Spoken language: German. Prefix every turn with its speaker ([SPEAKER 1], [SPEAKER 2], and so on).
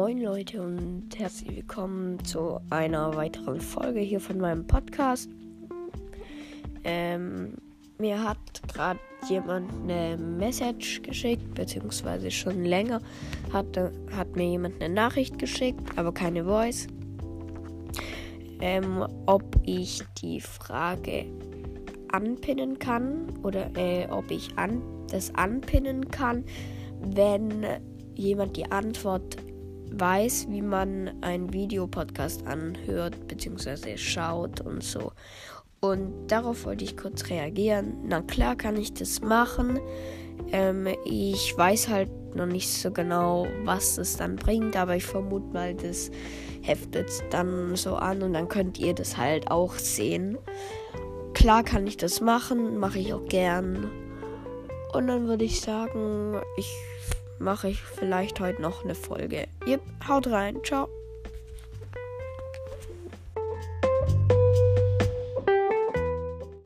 [SPEAKER 1] Moin Leute und herzlich willkommen zu einer weiteren Folge hier von meinem Podcast. Ähm, mir hat gerade jemand eine Message geschickt, beziehungsweise schon länger hat, hat mir jemand eine Nachricht geschickt, aber keine Voice. Ähm, ob ich die Frage anpinnen kann oder äh, ob ich an, das anpinnen kann, wenn jemand die Antwort weiß, wie man einen Videopodcast anhört bzw. schaut und so. Und darauf wollte ich kurz reagieren. Na klar kann ich das machen. Ähm, ich weiß halt noch nicht so genau, was es dann bringt, aber ich vermute mal, das heftet dann so an und dann könnt ihr das halt auch sehen. Klar kann ich das machen, mache ich auch gern. Und dann würde ich sagen, ich mache ich vielleicht heute noch eine Folge. Yep, haut rein. Ciao.